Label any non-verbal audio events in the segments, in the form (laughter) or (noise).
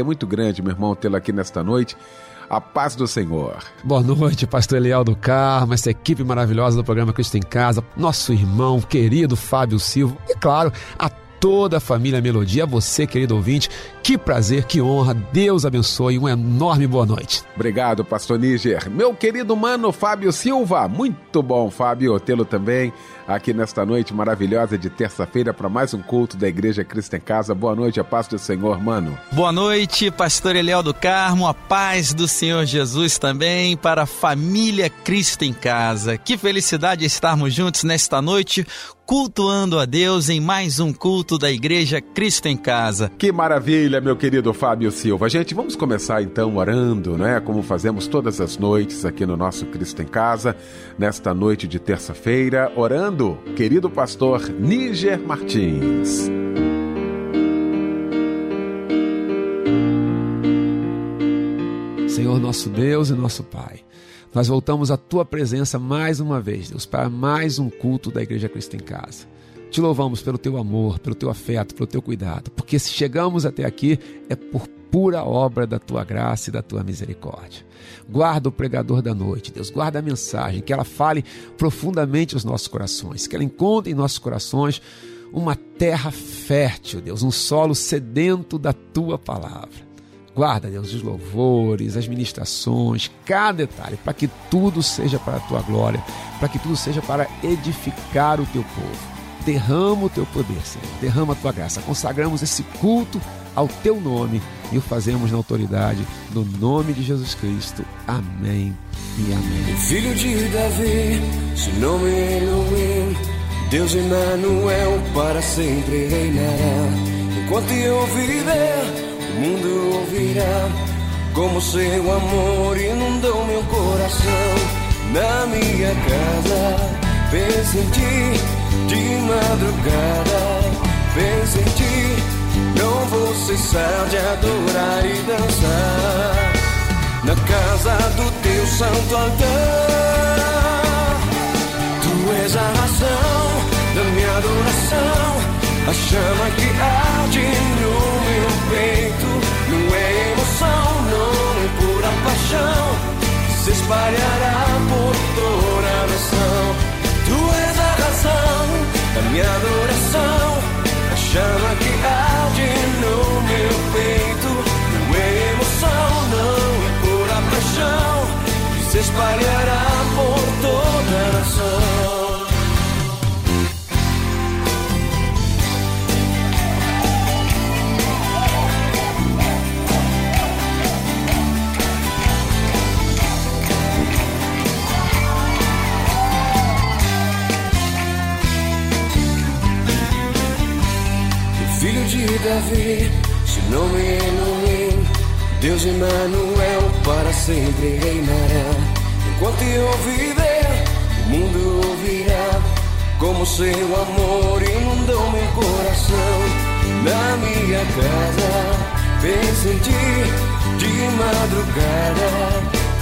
muito muito grande, meu irmão, tê-lo aqui nesta noite. A paz do Senhor. Boa noite, pastor Eliel do Carmo, essa equipe maravilhosa do programa Cristo em Casa, nosso irmão querido Fábio Silva e, claro, a toda a família Melodia, você, querido ouvinte. Que prazer, que honra. Deus abençoe. Uma enorme boa noite. Obrigado, pastor Níger. Meu querido mano Fábio Silva. Muito bom, Fábio, tê-lo também aqui nesta noite maravilhosa de terça-feira para mais um culto da Igreja Cristo em Casa. Boa noite, a paz do Senhor, mano. Boa noite, pastor Eliel do Carmo, a paz do Senhor Jesus também para a família Cristo em Casa. Que felicidade estarmos juntos nesta noite cultuando a Deus em mais um culto da Igreja Cristo em Casa. Que maravilha, meu querido Fábio Silva. Gente, vamos começar então orando, né? Como fazemos todas as noites aqui no nosso Cristo em Casa, nesta noite de terça-feira, orando, querido pastor Níger Martins. Senhor nosso Deus e nosso Pai. Nós voltamos à tua presença mais uma vez, Deus, para mais um culto da Igreja Cristo em Casa. Te louvamos pelo teu amor, pelo teu afeto, pelo teu cuidado, porque se chegamos até aqui é por pura obra da tua graça e da tua misericórdia. Guarda o pregador da noite, Deus, guarda a mensagem, que ela fale profundamente aos nossos corações, que ela encontre em nossos corações uma terra fértil, Deus, um solo sedento da tua palavra. Guarda, Deus, os louvores, as ministrações, cada detalhe, para que tudo seja para a tua glória, para que tudo seja para edificar o teu povo. Derrama o teu poder, Senhor, derrama a tua graça. Consagramos esse culto ao teu nome e o fazemos na autoridade no nome de Jesus Cristo. Amém e amém. Filho de Davi, seu nome é Elohim, Deus Emmanuel para sempre reinará. Enquanto eu viver o mundo ouvirá como seu amor inundou meu coração. Na minha casa, penso em ti, de madrugada, penso em ti. Não vou cessar de adorar e dançar na casa do teu santo altar. Tu és a razão da minha adoração a chama que arde no meu peito não é emoção, não é pura paixão se espalhará por toda a nação. Razão da minha adoração, a chama que arde no meu peito não é emoção, não é pura paixão que se espalhará de Davi, seu nome é Deus Emmanuel para sempre reinará. Enquanto eu viver, o mundo ouvirá como seu amor inundou meu coração. Na minha casa, penso em ti, de madrugada,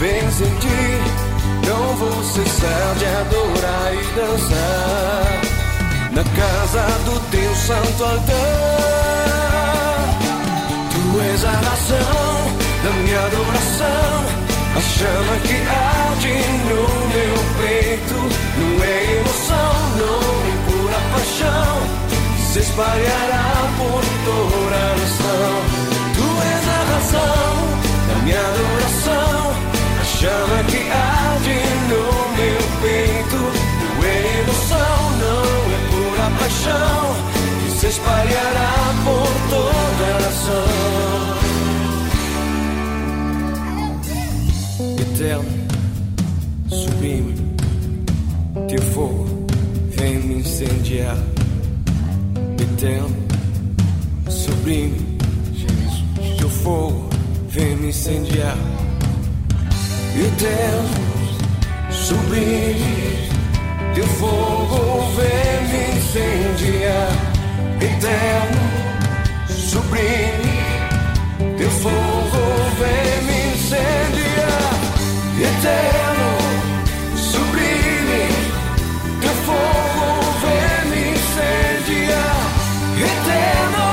penso em ti, não vou cessar de adorar e dançar na casa do teu santo altar. Tu és a razão da minha adoração, a chama que arde no meu peito. Não é emoção, não é pura paixão, se espalhará espalhará por toda a nação. Eterno, sublime, teu fogo vem me incendiar. Eterno, sublime, Jesus, teu fogo vem me incendiar. Eterno, sublime, teu fogo vem me incendiar. Eterno, sublime, teu fogo vem me incendiar. Eterno, sublime, teu fogo vem me incendiar. Eterno,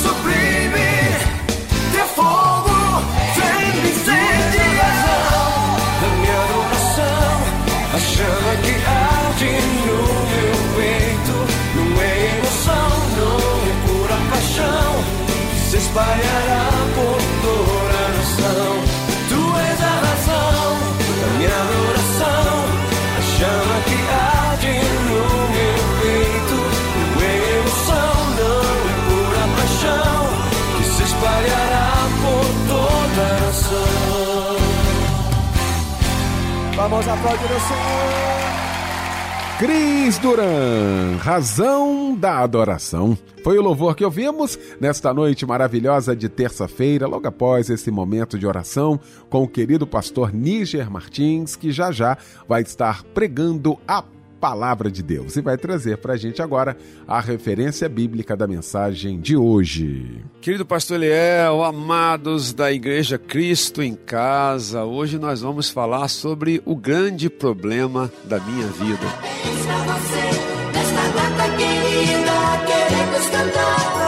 sublime, teu fogo vem me incendiar. Da minha adoração, a chama que arde no Se espalhará por toda a nação. Tu és a razão da minha adoração. A chama que arde no meu peito. É emoção, não é pura paixão. Que se espalhará por toda a nação. Vamos aplaudir o Senhor. Cris Duran, razão da adoração. Foi o louvor que ouvimos nesta noite maravilhosa de terça-feira, logo após esse momento de oração com o querido pastor Níger Martins, que já já vai estar pregando a palavra de Deus e vai trazer para a gente agora a referência bíblica da mensagem de hoje. Querido pastor Eliel, amados da Igreja Cristo em Casa, hoje nós vamos falar sobre o grande problema da minha vida. Para você, nesta data querida, queremos cantar.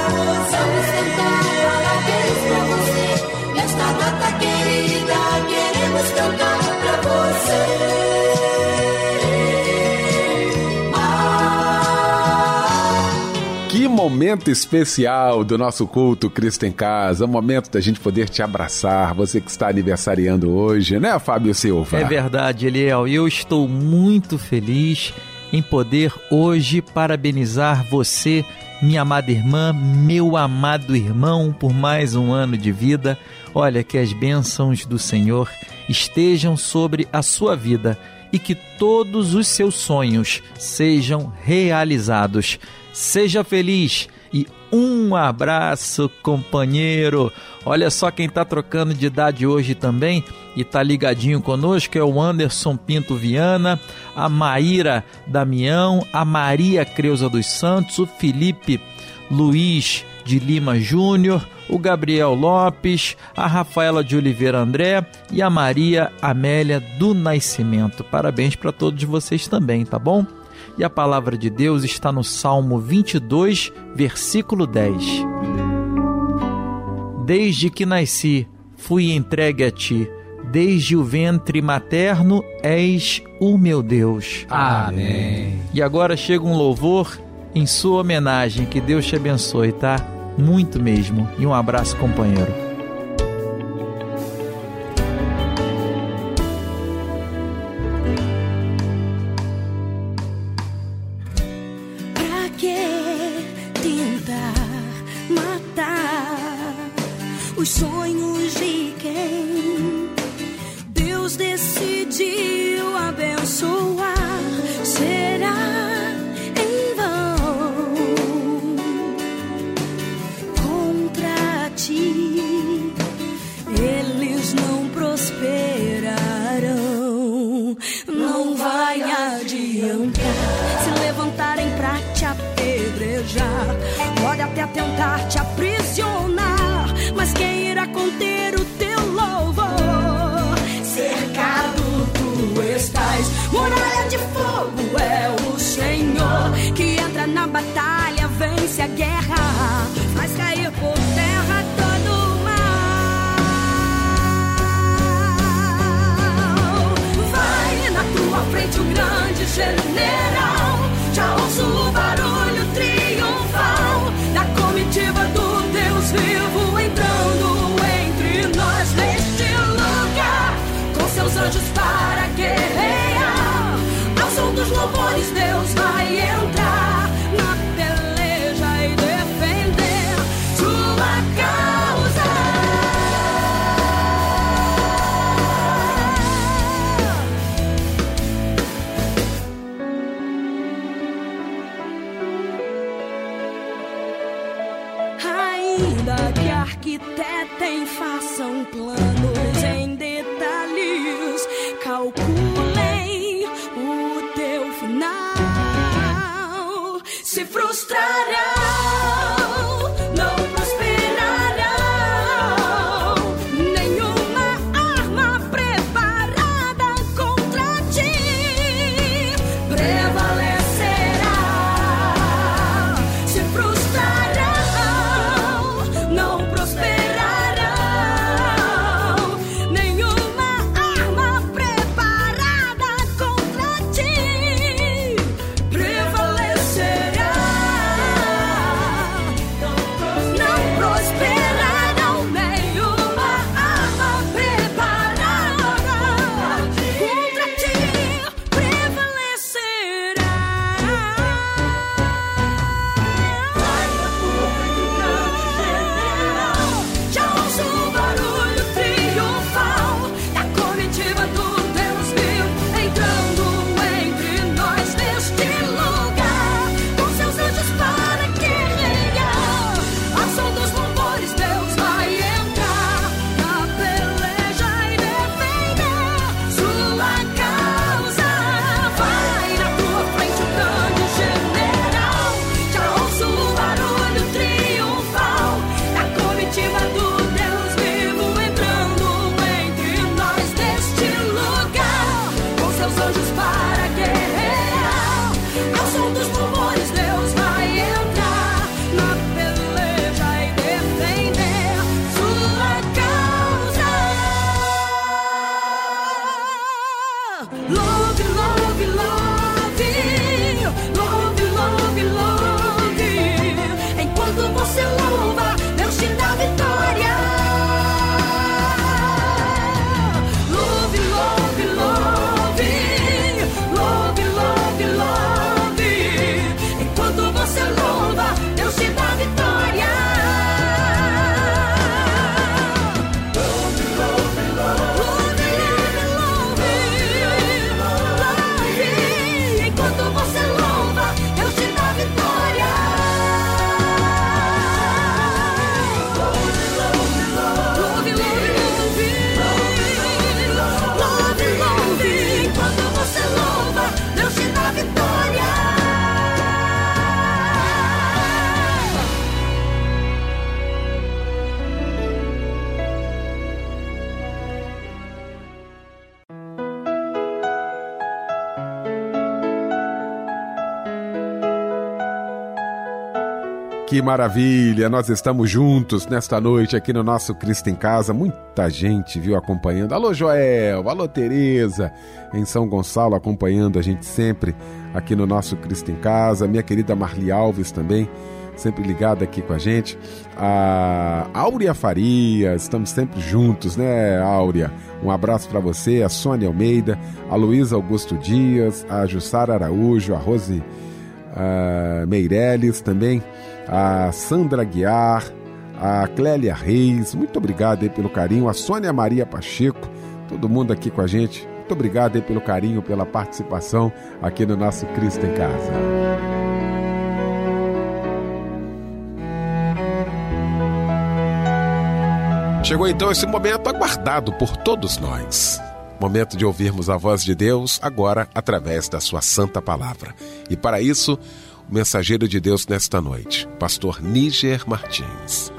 Momento especial do nosso culto Cristo em Casa, o momento da gente poder te abraçar, você que está aniversariando hoje, né, Fábio Silva? É verdade, Eliel. Eu estou muito feliz em poder hoje parabenizar você, minha amada irmã, meu amado irmão, por mais um ano de vida. Olha, que as bênçãos do Senhor estejam sobre a sua vida e que todos os seus sonhos sejam realizados. Seja feliz e um abraço, companheiro. Olha só quem está trocando de idade hoje também e tá ligadinho conosco é o Anderson Pinto Viana, a Maíra Damião, a Maria Creuza dos Santos, o Felipe Luiz de Lima Júnior, o Gabriel Lopes, a Rafaela de Oliveira André e a Maria Amélia do Nascimento. Parabéns para todos vocês também, tá bom? E a palavra de Deus está no Salmo 22, versículo 10. Desde que nasci, fui entregue a ti. Desde o ventre materno és o meu Deus. Amém. E agora chega um louvor em sua homenagem. Que Deus te abençoe, tá? Muito mesmo. E um abraço, companheiro. Muralha de fogo é o Senhor que entra na batalha, vence a guerra, faz cair por terra todo o mal. Vai na tua frente o grande general. Já ouço o barulho triunfal da comitiva do Deus vivo entrando entre nós neste lugar. Com seus anjos para guerrear. Se Maravilha! Nós estamos juntos nesta noite aqui no nosso Cristo em Casa. Muita gente viu acompanhando. Alô, Joel! Alô, Tereza! Em São Gonçalo acompanhando a gente sempre aqui no nosso Cristo em Casa. Minha querida Marli Alves também, sempre ligada aqui com a gente. A Áurea Faria, estamos sempre juntos, né, Áurea? Um abraço para você, a Sônia Almeida, a Luísa Augusto Dias, a Jussara Araújo, a Rose a Meirelles também, a Sandra Guiar, a Clélia Reis, muito obrigado aí pelo carinho, a Sônia Maria Pacheco, todo mundo aqui com a gente, muito obrigado aí pelo carinho, pela participação aqui no nosso Cristo em Casa. Chegou então esse momento aguardado por todos nós. Momento de ouvirmos a voz de Deus agora através da sua santa palavra. E para isso, mensageiro de Deus nesta noite, pastor Níger Martins.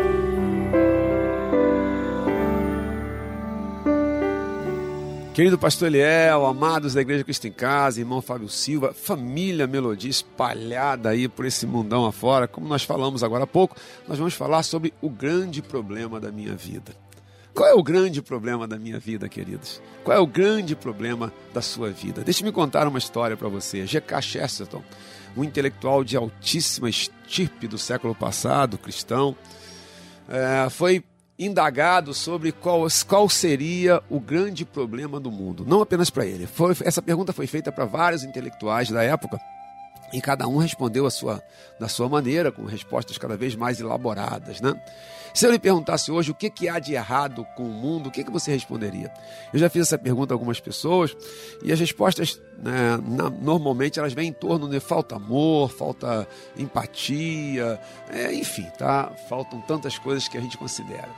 Querido pastor Eliel, amados da Igreja Cristo em Casa, irmão Fábio Silva, família Melodia espalhada aí por esse mundão afora, como nós falamos agora há pouco, nós vamos falar sobre o grande problema da minha vida. Qual é o grande problema da minha vida, queridos? Qual é o grande problema da sua vida? Deixe-me contar uma história para você. G.K. Chesterton, um intelectual de altíssima estirpe do século passado, cristão, é, foi indagado sobre qual, qual seria o grande problema do mundo. Não apenas para ele. Foi, essa pergunta foi feita para vários intelectuais da época. E cada um respondeu a sua, da sua maneira, com respostas cada vez mais elaboradas. Né? Se eu lhe perguntasse hoje o que, que há de errado com o mundo, o que, que você responderia? Eu já fiz essa pergunta a algumas pessoas e as respostas, né, na, normalmente, elas vêm em torno de falta amor, falta empatia, é, enfim, tá? faltam tantas coisas que a gente considera.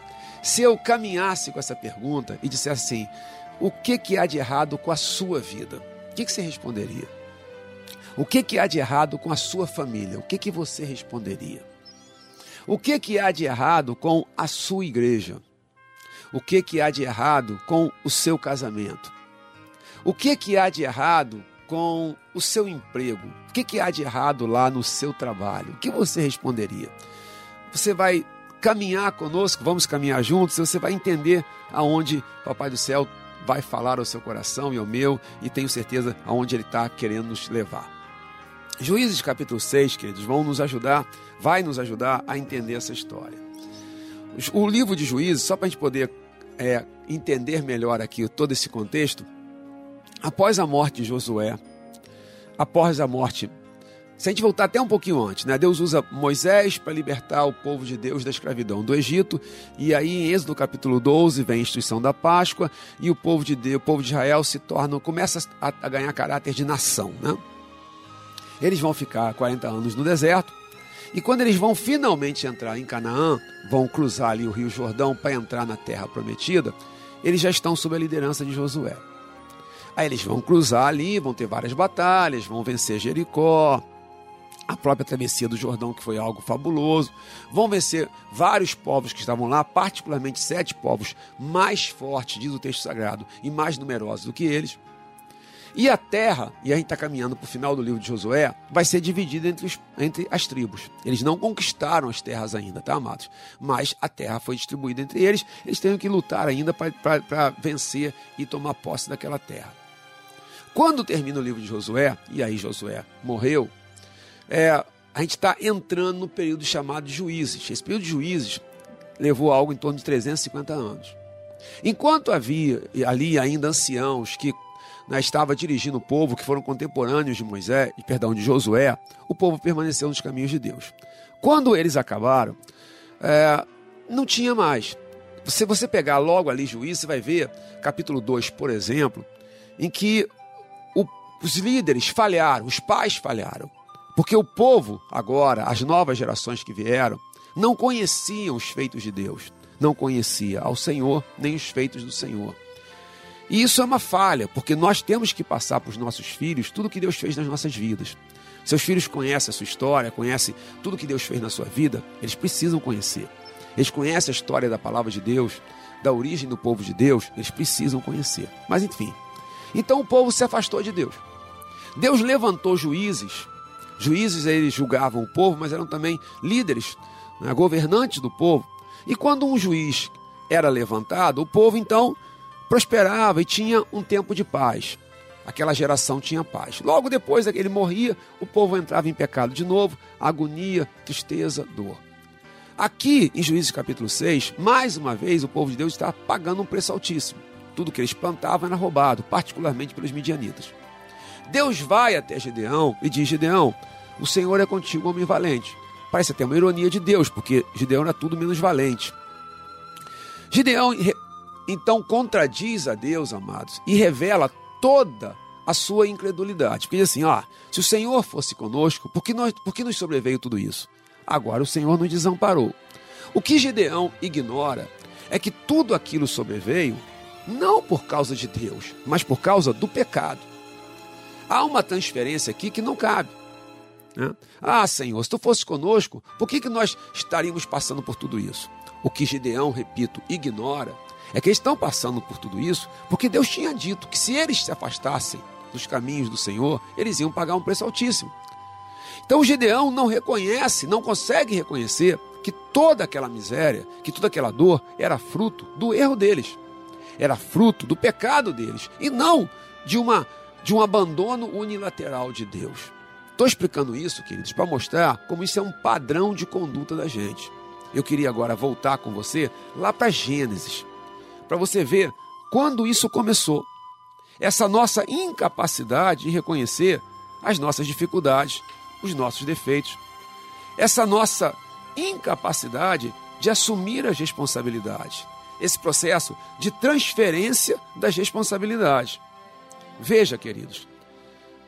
Se eu caminhasse com essa pergunta e dissesse assim, o que, que há de errado com a sua vida? O que, que você responderia? O que, que há de errado com a sua família? O que, que você responderia? O que, que há de errado com a sua igreja? O que, que há de errado com o seu casamento? O que, que há de errado com o seu emprego? O que, que há de errado lá no seu trabalho? O que você responderia? Você vai caminhar conosco, vamos caminhar juntos, você vai entender aonde Papai do Céu vai falar ao seu coração e ao meu, e tenho certeza aonde ele está querendo nos levar. Juízes capítulo 6, queridos, vão nos ajudar, vai nos ajudar a entender essa história. O livro de Juízes, só para a gente poder é, entender melhor aqui todo esse contexto, após a morte de Josué, após a morte, se a gente voltar até um pouquinho antes, né? Deus usa Moisés para libertar o povo de Deus da escravidão do Egito, e aí em Êxodo capítulo 12 vem a instituição da Páscoa, e o povo de Deus, o povo de Israel se torna, começa a, a ganhar caráter de nação, né? Eles vão ficar 40 anos no deserto. E quando eles vão finalmente entrar em Canaã, vão cruzar ali o Rio Jordão para entrar na terra prometida, eles já estão sob a liderança de Josué. Aí eles vão cruzar ali, vão ter várias batalhas, vão vencer Jericó, a própria travessia do Jordão, que foi algo fabuloso. Vão vencer vários povos que estavam lá, particularmente sete povos mais fortes, diz o texto sagrado, e mais numerosos do que eles. E a terra, e a gente está caminhando para o final do livro de Josué, vai ser dividida entre, os, entre as tribos. Eles não conquistaram as terras ainda, tá, amados? Mas a terra foi distribuída entre eles, eles têm que lutar ainda para vencer e tomar posse daquela terra. Quando termina o livro de Josué, e aí Josué morreu, é, a gente está entrando no período chamado de juízes. Esse período de juízes levou algo em torno de 350 anos. Enquanto havia ali ainda anciãos que né, estava dirigindo o povo, que foram contemporâneos de Moisés, perdão, de Josué, o povo permaneceu nos caminhos de Deus. Quando eles acabaram, é, não tinha mais. Se você pegar logo ali Juízes, você vai ver, capítulo 2, por exemplo, em que o, os líderes falharam, os pais falharam. Porque o povo, agora, as novas gerações que vieram, não conheciam os feitos de Deus, não conhecia ao Senhor nem os feitos do Senhor. E isso é uma falha, porque nós temos que passar para os nossos filhos tudo que Deus fez nas nossas vidas. Seus filhos conhecem a sua história, conhecem tudo que Deus fez na sua vida, eles precisam conhecer. Eles conhecem a história da palavra de Deus, da origem do povo de Deus, eles precisam conhecer. Mas enfim. Então o povo se afastou de Deus. Deus levantou juízes. Juízes eles julgavam o povo, mas eram também líderes, né, governantes do povo. E quando um juiz era levantado, o povo então prosperava e tinha um tempo de paz. Aquela geração tinha paz. Logo depois ele morria, o povo entrava em pecado de novo, agonia, tristeza, dor. Aqui em Juízes capítulo 6, mais uma vez o povo de Deus está pagando um preço altíssimo. Tudo que eles plantavam era roubado, particularmente pelos midianitas. Deus vai até Gideão e diz: Gideão, o Senhor é contigo, homem valente. Parece até uma ironia de Deus, porque Gideão era tudo menos valente. Gideão então contradiz a Deus, amados, e revela toda a sua incredulidade. Porque diz assim: ó, se o Senhor fosse conosco, por que, nós, por que nos sobreveio tudo isso? Agora o Senhor nos desamparou. O que Gideão ignora é que tudo aquilo sobreveio não por causa de Deus, mas por causa do pecado. Há uma transferência aqui que não cabe. Né? Ah, Senhor, se tu fosse conosco, por que, que nós estaríamos passando por tudo isso? O que Gideão, repito, ignora é que eles estão passando por tudo isso porque Deus tinha dito que se eles se afastassem dos caminhos do Senhor, eles iam pagar um preço altíssimo. Então o Gideão não reconhece, não consegue reconhecer que toda aquela miséria, que toda aquela dor era fruto do erro deles. Era fruto do pecado deles e não de uma de um abandono unilateral de Deus. Estou explicando isso, queridos, para mostrar como isso é um padrão de conduta da gente. Eu queria agora voltar com você lá para Gênesis para você ver quando isso começou. Essa nossa incapacidade de reconhecer as nossas dificuldades os nossos defeitos, essa nossa incapacidade de assumir as responsabilidades, esse processo de transferência das responsabilidades. Veja, queridos,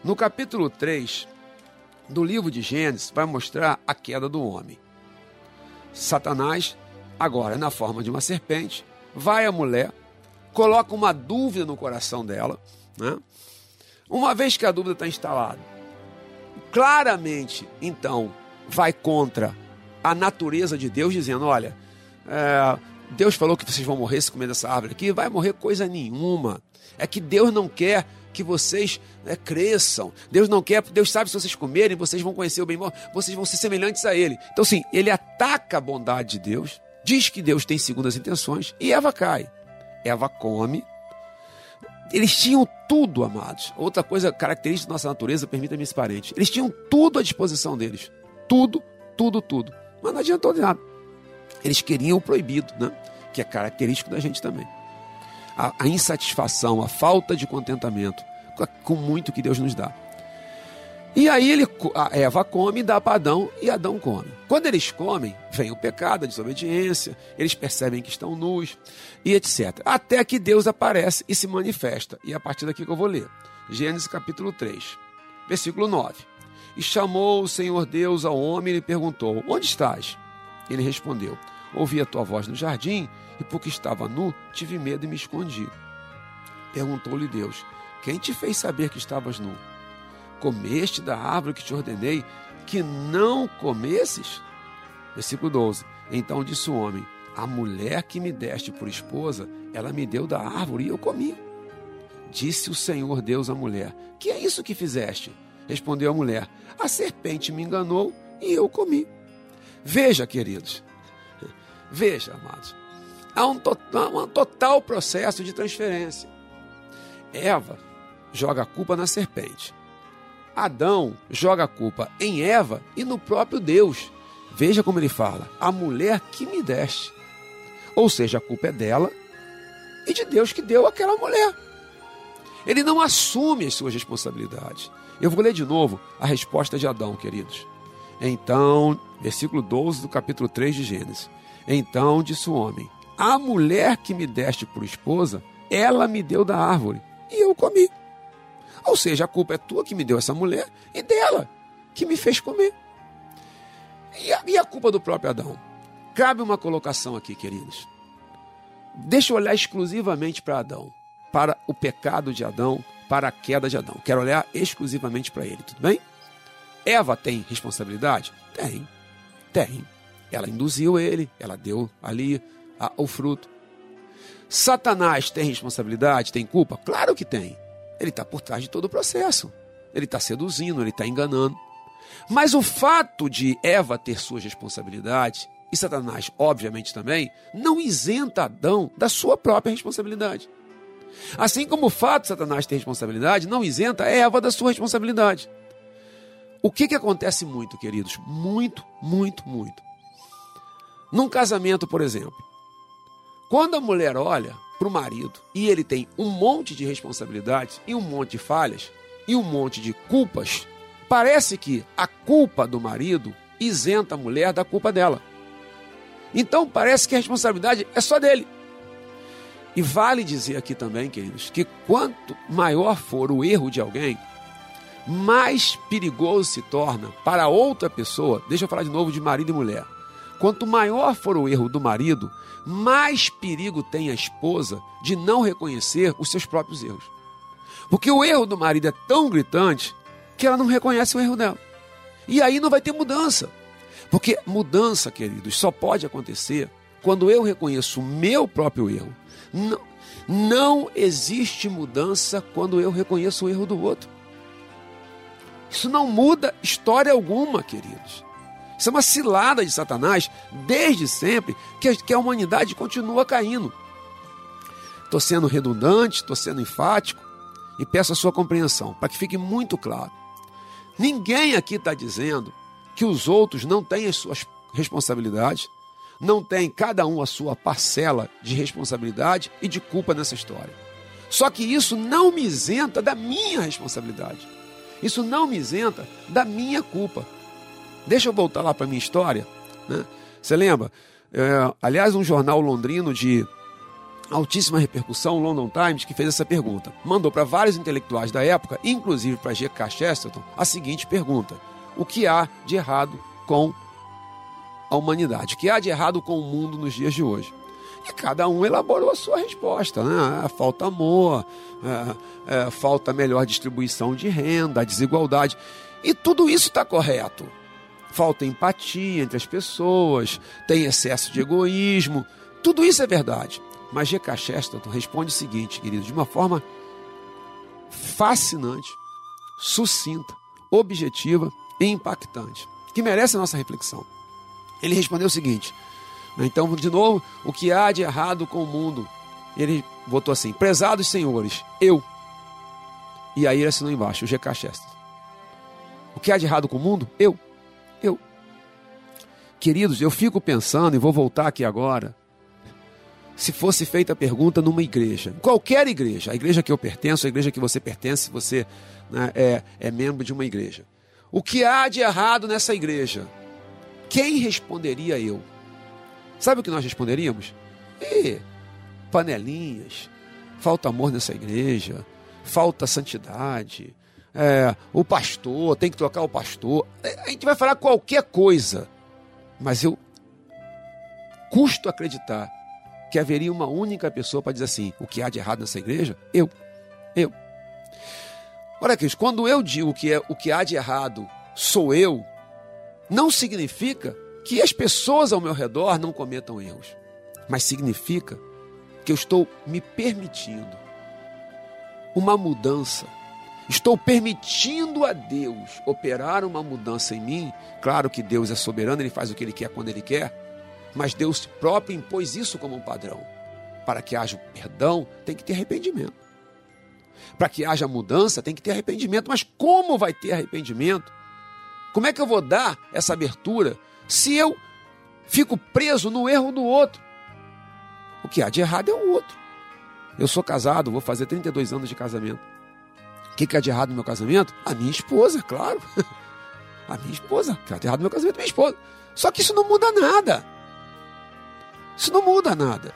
no capítulo 3 do livro de Gênesis vai mostrar a queda do homem. Satanás, agora na forma de uma serpente, vai à mulher, coloca uma dúvida no coração dela. Né? Uma vez que a dúvida está instalada, claramente, então, vai contra a natureza de Deus, dizendo: olha, é, Deus falou que vocês vão morrer se comer dessa árvore aqui, vai morrer coisa nenhuma. É que Deus não quer que vocês né, cresçam. Deus não quer, Deus sabe se vocês comerem, vocês vão conhecer o bem vocês vão ser semelhantes a Ele. Então, sim, ele ataca a bondade de Deus, diz que Deus tem segundas intenções, e Eva cai. Eva come. Eles tinham tudo, amados. Outra coisa característica da nossa natureza, permita-me esse parente. Eles tinham tudo à disposição deles. Tudo, tudo, tudo. Mas não adiantou de nada. Eles queriam o proibido, né? que é característico da gente também. A, a insatisfação, a falta de contentamento com muito que Deus nos dá. E aí ele, a Eva come, dá para Adão e Adão come. Quando eles comem, vem o pecado, a desobediência, eles percebem que estão nus e etc. Até que Deus aparece e se manifesta. E é a partir daqui que eu vou ler. Gênesis capítulo 3, versículo 9. E chamou o Senhor Deus ao homem e lhe perguntou: Onde estás? Ele respondeu: Ouvi a tua voz no jardim, e porque estava nu, tive medo e me escondi. Perguntou-lhe Deus: Quem te fez saber que estavas nu? Comeste da árvore que te ordenei que não comesses? Versículo 12. Então disse o homem: A mulher que me deste por esposa, ela me deu da árvore e eu comi. Disse o Senhor Deus à mulher: Que é isso que fizeste? Respondeu a mulher: A serpente me enganou e eu comi. Veja, queridos, Veja, amados, há um, total, um total processo de transferência. Eva joga a culpa na serpente. Adão joga a culpa em Eva e no próprio Deus. Veja como ele fala: a mulher que me deste. Ou seja, a culpa é dela e de Deus que deu aquela mulher. Ele não assume as suas responsabilidades. Eu vou ler de novo a resposta de Adão, queridos. Então, versículo 12 do capítulo 3 de Gênesis. Então disse o homem: A mulher que me deste por esposa, ela me deu da árvore e eu comi. Ou seja, a culpa é tua que me deu essa mulher e dela que me fez comer. E a, e a culpa do próprio Adão? Cabe uma colocação aqui, queridos. Deixa eu olhar exclusivamente para Adão, para o pecado de Adão, para a queda de Adão. Quero olhar exclusivamente para ele, tudo bem? Eva tem responsabilidade? Tem, tem. Ela induziu ele, ela deu ali a, o fruto. Satanás tem responsabilidade, tem culpa? Claro que tem. Ele está por trás de todo o processo. Ele está seduzindo, ele está enganando. Mas o fato de Eva ter suas responsabilidades, e Satanás, obviamente, também, não isenta Adão da sua própria responsabilidade. Assim como o fato de Satanás ter responsabilidade, não isenta Eva da sua responsabilidade. O que, que acontece muito, queridos? Muito, muito, muito. Num casamento, por exemplo, quando a mulher olha para o marido e ele tem um monte de responsabilidades e um monte de falhas e um monte de culpas, parece que a culpa do marido isenta a mulher da culpa dela. Então parece que a responsabilidade é só dele. E vale dizer aqui também, queridos, que quanto maior for o erro de alguém, mais perigoso se torna para outra pessoa. Deixa eu falar de novo de marido e mulher. Quanto maior for o erro do marido, mais perigo tem a esposa de não reconhecer os seus próprios erros. Porque o erro do marido é tão gritante que ela não reconhece o erro dela. E aí não vai ter mudança. Porque mudança, queridos, só pode acontecer quando eu reconheço o meu próprio erro. Não, não existe mudança quando eu reconheço o erro do outro. Isso não muda história alguma, queridos. Isso é uma cilada de Satanás desde sempre que a humanidade continua caindo. Estou sendo redundante, estou sendo enfático e peço a sua compreensão para que fique muito claro. Ninguém aqui está dizendo que os outros não têm as suas responsabilidades, não tem cada um a sua parcela de responsabilidade e de culpa nessa história. Só que isso não me isenta da minha responsabilidade. Isso não me isenta da minha culpa. Deixa eu voltar lá para minha história. Né? Você lembra? É, aliás, um jornal londrino de altíssima repercussão, o London Times, que fez essa pergunta. Mandou para vários intelectuais da época, inclusive para G.K. Chesterton, a seguinte pergunta: O que há de errado com a humanidade? O que há de errado com o mundo nos dias de hoje? E cada um elaborou a sua resposta. Né? Ah, falta amor, é, é, falta melhor distribuição de renda, desigualdade. E tudo isso está correto. Falta empatia entre as pessoas, tem excesso de egoísmo. Tudo isso é verdade. Mas G.K. Chesterton responde o seguinte, querido, de uma forma fascinante, sucinta, objetiva e impactante, que merece a nossa reflexão. Ele respondeu o seguinte: né, então, de novo, o que há de errado com o mundo? Ele botou assim: prezados senhores, eu. E aí ele assinou embaixo, o GK Chesterton. O que há de errado com o mundo? Eu. Eu. Queridos, eu fico pensando, e vou voltar aqui agora, se fosse feita a pergunta numa igreja, qualquer igreja, a igreja que eu pertenço, a igreja que você pertence, você né, é, é membro de uma igreja. O que há de errado nessa igreja? Quem responderia eu? Sabe o que nós responderíamos? E panelinhas, falta amor nessa igreja, falta santidade, é, o pastor, tem que trocar o pastor. É, a gente vai falar qualquer coisa, mas eu custo acreditar que haveria uma única pessoa para dizer assim: o que há de errado nessa igreja? Eu. Eu. Olha, Cris, quando eu digo que é, o que há de errado sou eu, não significa que as pessoas ao meu redor não cometam erros, mas significa que eu estou me permitindo uma mudança. Estou permitindo a Deus operar uma mudança em mim. Claro que Deus é soberano, ele faz o que ele quer quando ele quer mas Deus próprio impôs isso como um padrão. Para que haja perdão, tem que ter arrependimento. Para que haja mudança, tem que ter arrependimento. Mas como vai ter arrependimento? Como é que eu vou dar essa abertura se eu fico preso no erro do outro? O que há de errado é o outro. Eu sou casado, vou fazer 32 anos de casamento. O que, que há de errado no meu casamento? A minha esposa, claro. (laughs) A minha esposa. O que há de errado no meu casamento? Minha esposa. Só que isso não muda nada. Isso não muda nada.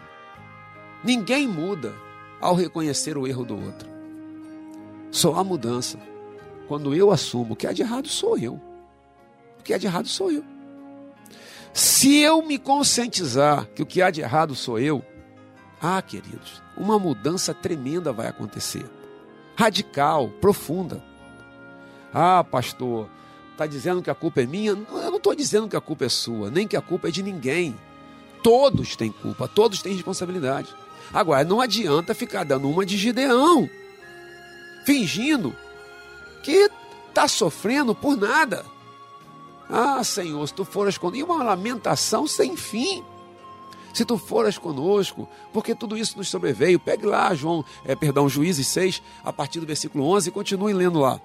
Ninguém muda ao reconhecer o erro do outro. Só há mudança quando eu assumo que há de errado sou eu. O que há de errado sou eu. Se eu me conscientizar que o que há de errado sou eu, ah, queridos, uma mudança tremenda vai acontecer. Radical, profunda. Ah, pastor, está dizendo que a culpa é minha? Eu não estou dizendo que a culpa é sua, nem que a culpa é de ninguém. Todos têm culpa, todos têm responsabilidade. Agora, não adianta ficar dando uma de Gideão, fingindo que está sofrendo por nada. Ah, Senhor, se tu foras conosco. E uma lamentação sem fim. Se tu foras conosco, porque tudo isso nos sobreveio. Pegue lá, João, é, perdão, Juízes 6, a partir do versículo 11, e continue lendo lá.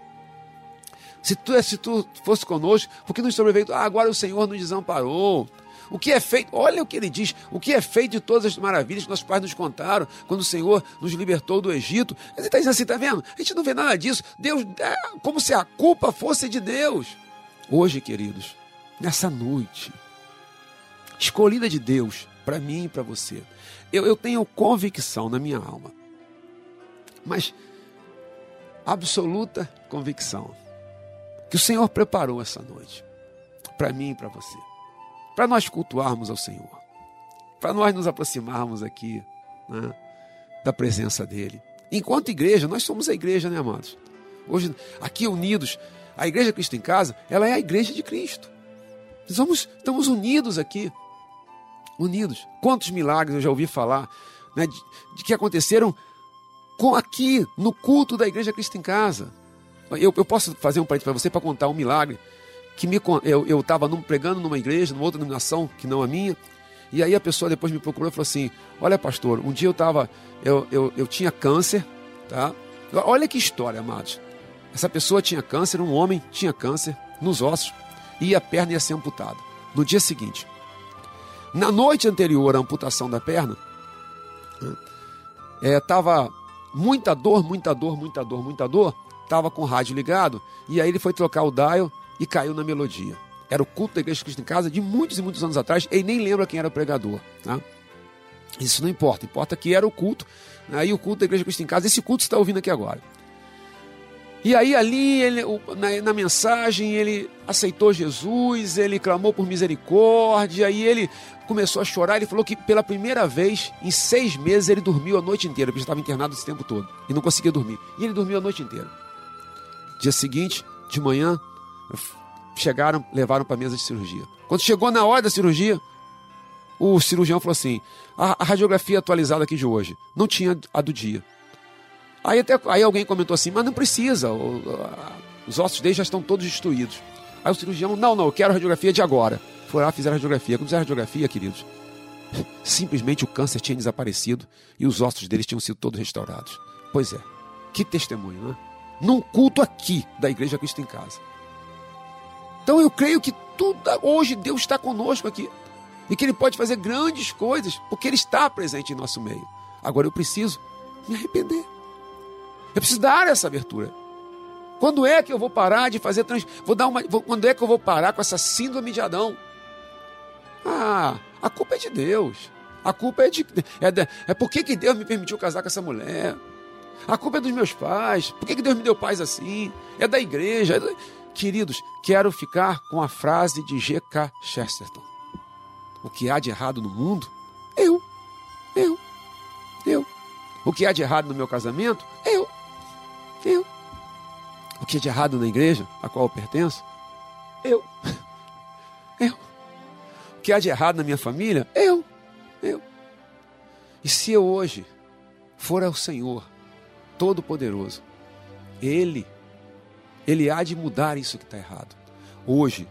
Se tu, se tu fosse conosco, porque nos sobreveio. Ah, agora o Senhor nos desamparou. O que é feito, olha o que ele diz, o que é feito de todas as maravilhas que nossos pais nos contaram quando o Senhor nos libertou do Egito. Ele está dizendo assim, está vendo? A gente não vê nada disso. Deus, é como se a culpa fosse de Deus. Hoje, queridos, nessa noite, escolhida de Deus para mim e para você, eu, eu tenho convicção na minha alma, mas absoluta convicção, que o Senhor preparou essa noite para mim e para você para nós cultuarmos ao Senhor, para nós nos aproximarmos aqui né, da presença dEle. Enquanto igreja, nós somos a igreja, né, amados? Hoje, aqui unidos, a Igreja Cristo em Casa, ela é a igreja de Cristo. Nós estamos unidos aqui, unidos. Quantos milagres eu já ouvi falar né, de, de, que aconteceram com aqui, no culto da Igreja Cristo em Casa. Eu, eu posso fazer um parênteses para você para contar um milagre que me, eu estava pregando numa igreja, numa outra denominação que não a minha, e aí a pessoa depois me procurou e falou assim: Olha, pastor, um dia eu estava, eu, eu, eu tinha câncer, tá? Olha que história, amados. Essa pessoa tinha câncer, um homem tinha câncer nos ossos e a perna ia ser amputada. No dia seguinte, na noite anterior à amputação da perna, é, muita dor, muita dor, muita dor, muita dor, estava com o rádio ligado e aí ele foi trocar o dial e caiu na melodia. Era o culto da Igreja Cristo em Casa de muitos e muitos anos atrás. Ele nem lembra quem era o pregador. Tá? Isso não importa. Importa que era o culto. Aí né? o culto da Igreja Cristo em Casa. Esse culto está ouvindo aqui agora. E aí ali, ele, na, na, mensagem, ele aceitou Jesus, ele clamou por misericórdia, e ele começou a chorar. Ele falou que pela primeira vez, em seis meses, ele dormiu a noite inteira, porque estava internado esse tempo todo, e não conseguia dormir. E ele dormiu a noite inteira. Dia seguinte, de manhã, chegaram, levaram para a mesa de cirurgia. Quando chegou na hora da cirurgia, o cirurgião falou assim: a, a radiografia atualizada aqui de hoje não tinha a do dia. Aí, até, aí alguém comentou assim, mas não precisa, os ossos dele já estão todos destruídos. Aí o cirurgião, não, não, eu quero a radiografia de agora. Foi lá, fizeram radiografia. Quando fizeram radiografia, queridos, simplesmente o câncer tinha desaparecido e os ossos deles tinham sido todos restaurados. Pois é, que testemunho, não é? Num culto aqui da Igreja Cristo em Casa. Então eu creio que tudo, hoje Deus está conosco aqui. E que Ele pode fazer grandes coisas, porque Ele está presente em nosso meio. Agora eu preciso me arrepender. Eu preciso dar essa abertura. Quando é que eu vou parar de fazer trans... vou dar uma vou... quando é que eu vou parar com essa síndrome de Adão? Ah, a culpa é de Deus. A culpa é de é, de... é por que, que Deus me permitiu casar com essa mulher? A culpa é dos meus pais. Por que, que Deus me deu pais assim? É da igreja. É da... Queridos, quero ficar com a frase de G.K. Chesterton. O que há de errado no mundo? Eu. Eu. Eu. O que há de errado no meu casamento? Eu. Eu. O que é de errado na igreja a qual eu pertenço? Eu. (laughs) Eu. O que há de errado na minha família? Eu. Eu. E se eu hoje for ao Senhor Todo-Poderoso, Ele, Ele há de mudar isso que está errado. Hoje,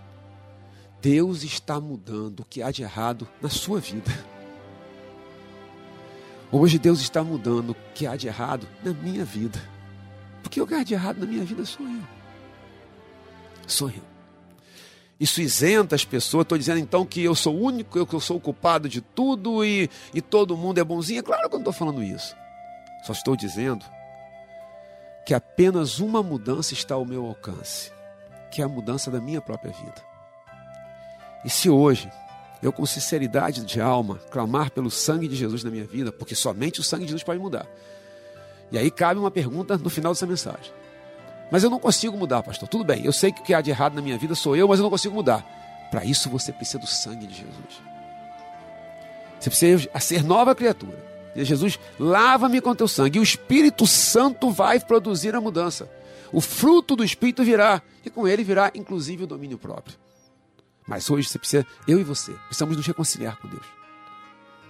Deus está mudando o que há de errado na sua vida. Hoje Deus está mudando o que há de errado na minha vida. Que há de errado na minha vida sou eu. Sou eu. Isso isenta as pessoas. Estou dizendo então que eu sou o único, eu que eu sou o culpado de tudo e, e todo mundo é bonzinho. É claro que eu não estou falando isso. Só estou dizendo que apenas uma mudança está ao meu alcance, que é a mudança da minha própria vida. E se hoje eu, com sinceridade de alma, clamar pelo sangue de Jesus na minha vida, porque somente o sangue de Jesus pode mudar. E aí cabe uma pergunta no final dessa mensagem. Mas eu não consigo mudar, pastor. Tudo bem, eu sei que o que há de errado na minha vida sou eu, mas eu não consigo mudar. Para isso você precisa do sangue de Jesus. Você precisa ser nova criatura. E Jesus, lava-me com teu sangue. E o Espírito Santo vai produzir a mudança. O fruto do Espírito virá. E com ele virá, inclusive, o domínio próprio. Mas hoje você precisa, eu e você, precisamos nos reconciliar com Deus.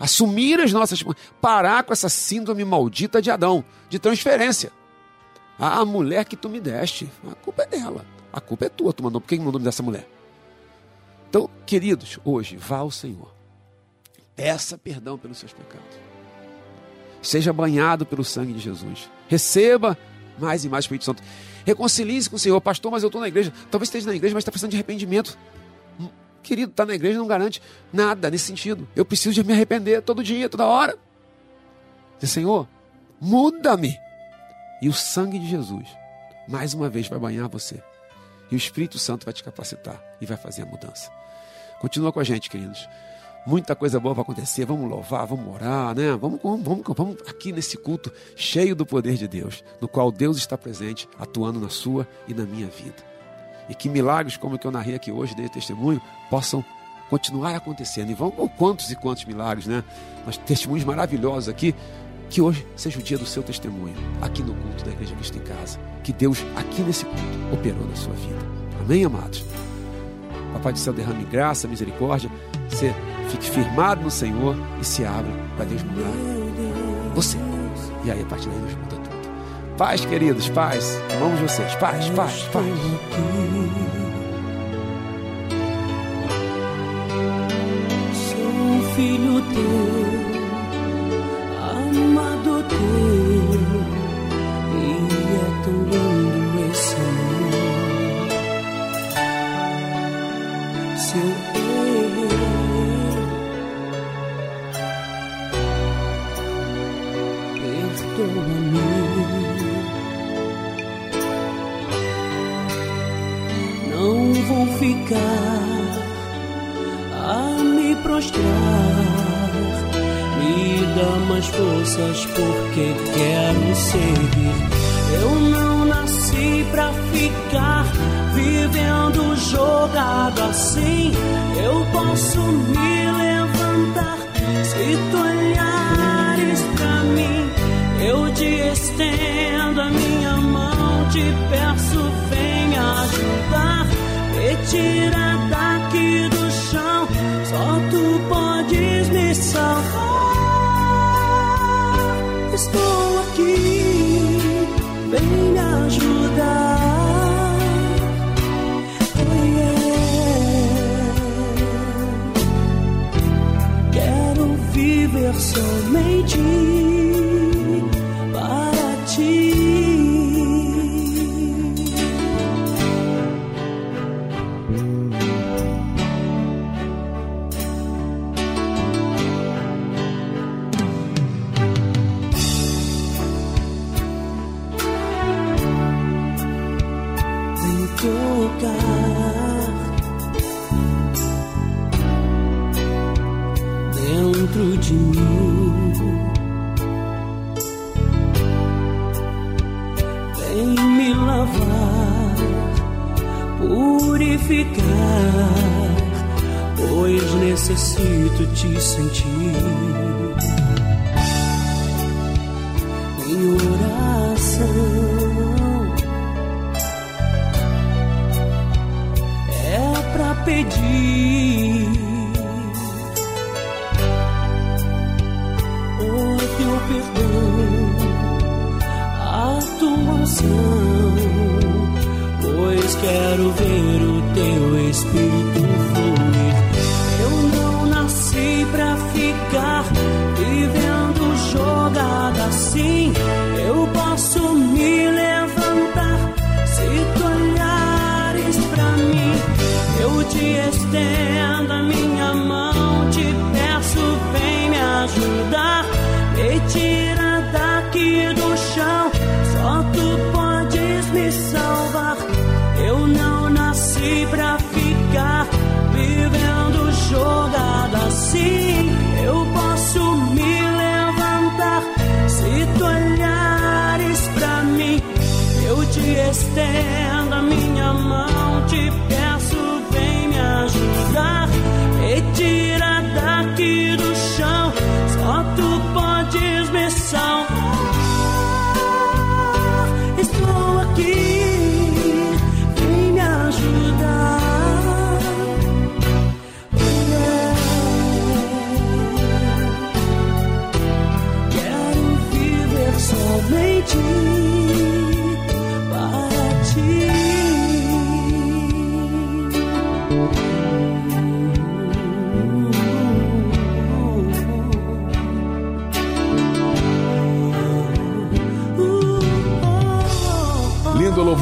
Assumir as nossas. Parar com essa síndrome maldita de Adão, de transferência. A mulher que tu me deste, a culpa é dela. A culpa é tua, tu mandou. Por que mandou me dessa mulher? Então, queridos, hoje, vá ao Senhor. Peça perdão pelos seus pecados. Seja banhado pelo sangue de Jesus. Receba mais e mais Espírito Santo. Reconcilie-se com o Senhor. Pastor, mas eu estou na igreja. Talvez esteja na igreja, mas está precisando de arrependimento. Querido, estar tá na igreja não garante nada nesse sentido. Eu preciso de me arrepender todo dia, toda hora. Dizer, Senhor, muda-me. E o sangue de Jesus, mais uma vez, vai banhar você. E o Espírito Santo vai te capacitar e vai fazer a mudança. Continua com a gente, queridos. Muita coisa boa vai acontecer. Vamos louvar, vamos orar, né? Vamos, vamos, vamos aqui nesse culto cheio do poder de Deus, no qual Deus está presente, atuando na sua e na minha vida e que milagres como o que eu narrei aqui hoje, dei testemunho, possam continuar acontecendo. E vão, quantos e quantos milagres, né? Mas testemunhos maravilhosos aqui. Que hoje seja o dia do seu testemunho, aqui no culto da Igreja Cristo em Casa. Que Deus, aqui nesse culto, operou na sua vida. Amém, amados? Papai do céu derrame graça, misericórdia. Você fique firmado no Senhor e se abra para Deus mudar você. E aí, a partir daí, Deus muda Paz, queridos, paz. Amamos vocês. Paz, paz, paz. Sou filho teu, amado teu, a me prostrar. Me dá mais forças porque quero seguir. Eu não nasci pra ficar vivendo jogado assim. Eu posso me levantar se tu olhares pra mim. Eu te estendo a minha mão, te peço, me ajudar. Me tira daqui do chão, só tu podes me salvar. Estou aqui, vem me ajudar. Oh, yeah. Quero viver somente necessito te sentir. Em oração é pra pedir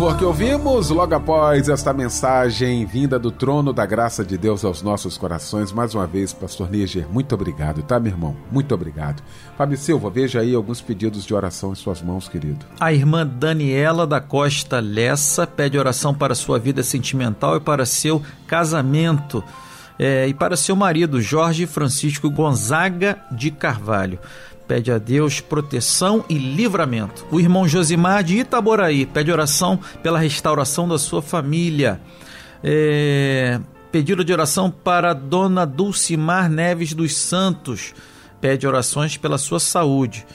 louvor que ouvimos logo após esta mensagem vinda do trono da graça de Deus aos nossos corações. Mais uma vez, Pastor Níger, muito obrigado, tá, meu irmão? Muito obrigado. Fábio Silva, veja aí alguns pedidos de oração em suas mãos, querido. A irmã Daniela da Costa Lessa pede oração para sua vida sentimental e para seu casamento. É, e para seu marido, Jorge Francisco Gonzaga de Carvalho. Pede a Deus proteção e livramento. O irmão Josimar de Itaboraí pede oração pela restauração da sua família. É, pedido de oração para Dona Dulcimar Neves dos Santos. Pede orações pela sua saúde.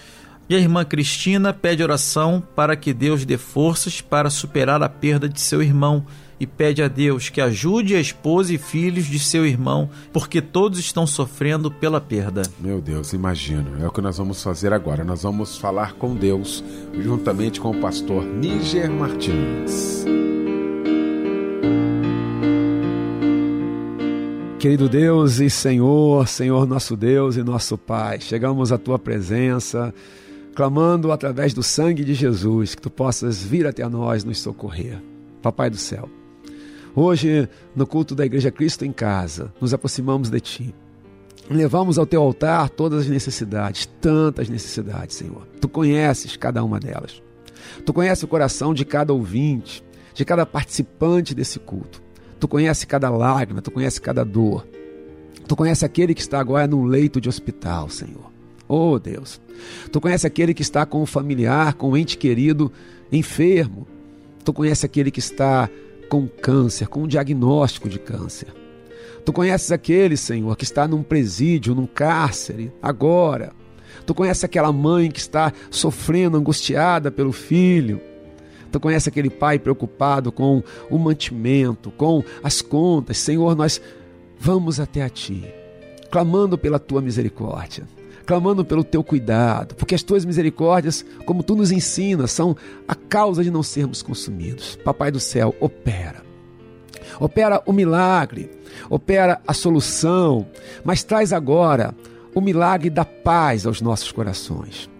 E a irmã Cristina pede oração para que Deus dê forças para superar a perda de seu irmão e pede a Deus que ajude a esposa e filhos de seu irmão, porque todos estão sofrendo pela perda. Meu Deus, imagino. É o que nós vamos fazer agora. Nós vamos falar com Deus, juntamente com o pastor Níger Martins. Querido Deus e Senhor, Senhor nosso Deus e nosso Pai, chegamos à tua presença, clamando através do sangue de Jesus que tu possas vir até nós nos socorrer. Papai do céu, hoje no culto da Igreja Cristo em Casa, nos aproximamos de ti. Levamos ao teu altar todas as necessidades, tantas necessidades, Senhor. Tu conheces cada uma delas. Tu conheces o coração de cada ouvinte, de cada participante desse culto. Tu conhece cada lágrima, tu conhece cada dor. Tu conhece aquele que está agora num leito de hospital, Senhor. Oh Deus. Tu conhece aquele que está com um familiar, com um ente querido enfermo. Tu conhece aquele que está com câncer, com um diagnóstico de câncer. Tu conheces aquele, Senhor, que está num presídio, num cárcere, agora. Tu conheces aquela mãe que está sofrendo, angustiada pelo filho. Tu conheces aquele pai preocupado com o mantimento, com as contas. Senhor, nós vamos até a Ti, clamando pela Tua misericórdia, clamando pelo Teu cuidado, porque as Tuas misericórdias, como Tu nos ensinas, são a causa de não sermos consumidos. Papai do céu, opera. Opera o milagre, opera a solução, mas traz agora o milagre da paz aos nossos corações.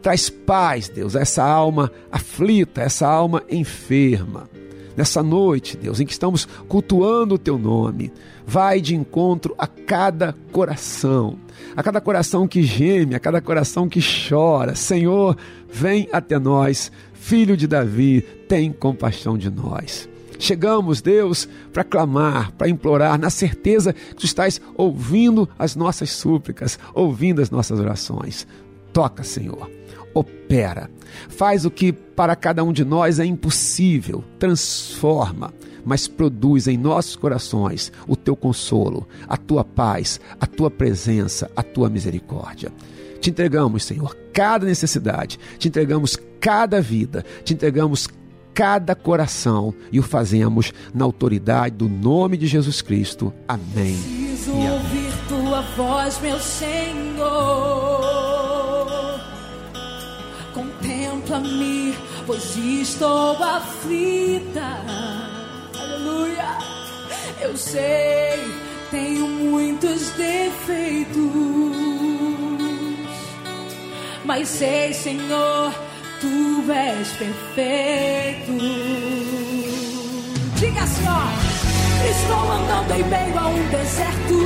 Traz paz, Deus, a essa alma aflita, essa alma enferma. Nessa noite, Deus, em que estamos cultuando o teu nome, vai de encontro a cada coração, a cada coração que geme, a cada coração que chora. Senhor, vem até nós, filho de Davi, tem compaixão de nós. Chegamos, Deus, para clamar, para implorar, na certeza que tu estás ouvindo as nossas súplicas, ouvindo as nossas orações. Toca, Senhor, opera, faz o que para cada um de nós é impossível, transforma, mas produz em nossos corações o teu consolo, a tua paz, a tua presença, a tua misericórdia. Te entregamos, Senhor, cada necessidade, te entregamos cada vida, te entregamos cada coração e o fazemos na autoridade do nome de Jesus Cristo. Amém. Preciso ouvir tua voz, meu Senhor. Contempla-me, pois estou aflita. Aleluia. Eu sei, tenho muitos defeitos, mas sei, Senhor tu és perfeito. Diga ó. Estou andando em meio a um deserto.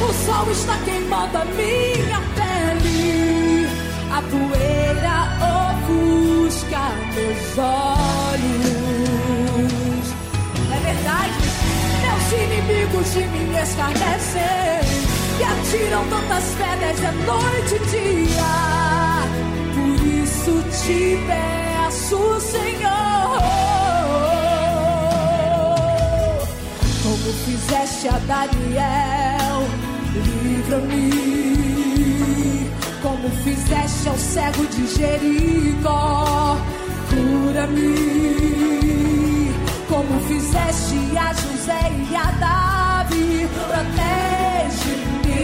O sol está queimando a minha pele. A poeira ofusca meus olhos. É verdade? Meus inimigos de mim escarnecem e atiram tantas pedras de noite e dia isso te peço, Senhor. Como fizeste a Daniel, livra-me. Como fizeste ao cego de Jericó, cura-me. Como fizeste a José e a Davi, protege-me.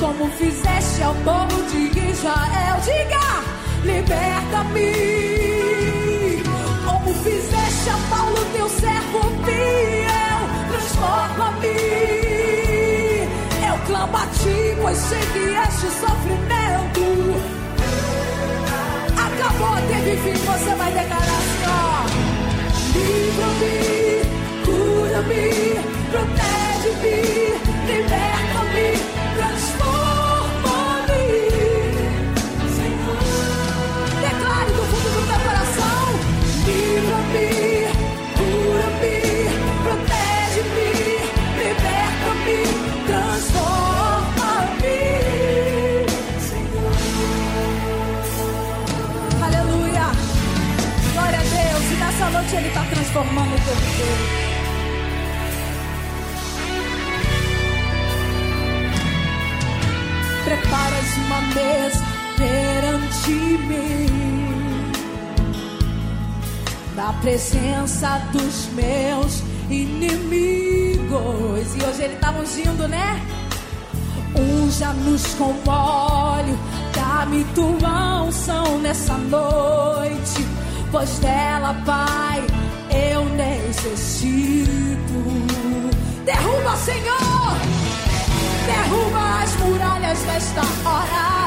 Como fizeste ao povo de Israel, diga liberta-me. Como fizeste a Paulo, teu servo fiel, transforma-me. Clamo a ti, pois sei que este sofrimento acabou, teve fim. Você vai declarar assim: ó, livra-me, cura-me, protege-me, liberta-me, transformando o teu viver. Preparas uma mesa perante mim, na presença dos meus inimigos. E hoje Ele está ungindo, né? Unja-nos com óleo, dá-me tua unção nessa noite pois dela, Pai, eu necessito. Derruba, Senhor, derruba as muralhas desta hora.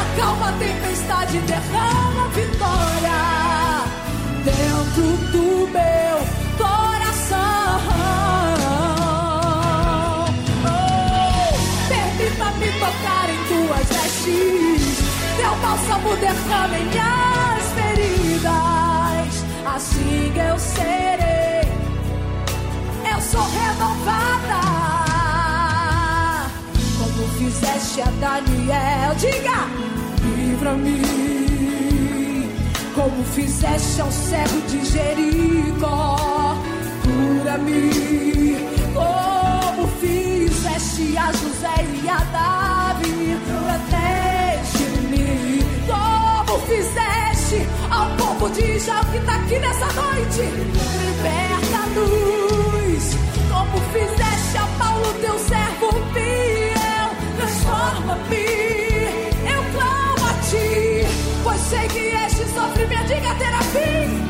Acalma a tempestade, derrama vitória dentro do meu coração. Oh, Permita-me tocar em tuas vestes, teu bálsamo derrama em minhas assim eu serei sou renovada. Como fizeste a Daniel, diga, livra-me. Como fizeste ao cego de Jericó, cura-me. Como fizeste a José e a Davi, protege-me. Como fizeste ao povo de Israel que está aqui nessa noite, liberta-nos. Como fizeste a Paulo, teu servo fiel, transforma-me. Eu clamo a ti, pois sei que este sofrimento diga terá fim.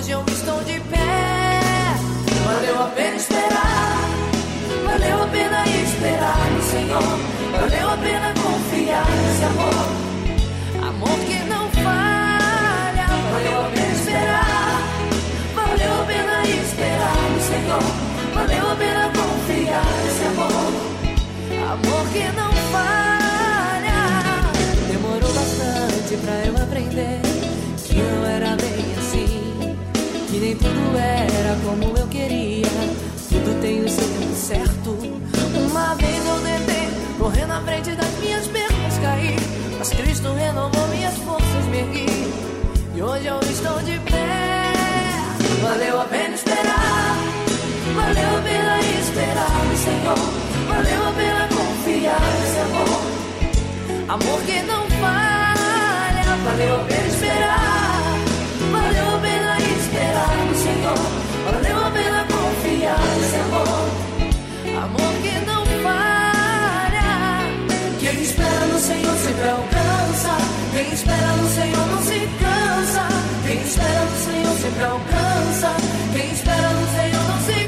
Hoje eu estou de pé. Valeu a pena esperar, valeu a pena esperar no Senhor, valeu a pena confiar nesse amor. Amor que não falha, valeu a pena esperar, valeu a pena esperar no Senhor, valeu a pena confiar nesse amor. Amor que não falha, demorou bastante pra eu aprender nem tudo era como eu queria, tudo tem o seu tempo certo. Uma vez eu tentei correr na frente das minhas pernas, caí. Mas Cristo renovou minhas forças, me ergui. E hoje eu estou de pé. Valeu a pena esperar. Valeu a pena esperar Senhor. Valeu a pena confiar nesse amor Amor que não falha. Valeu a pena esperar amor que não falha Quem espera no Senhor sempre alcança. Quem espera no Senhor não se cansa. Quem espera no Senhor sempre alcança. Quem espera no Senhor não se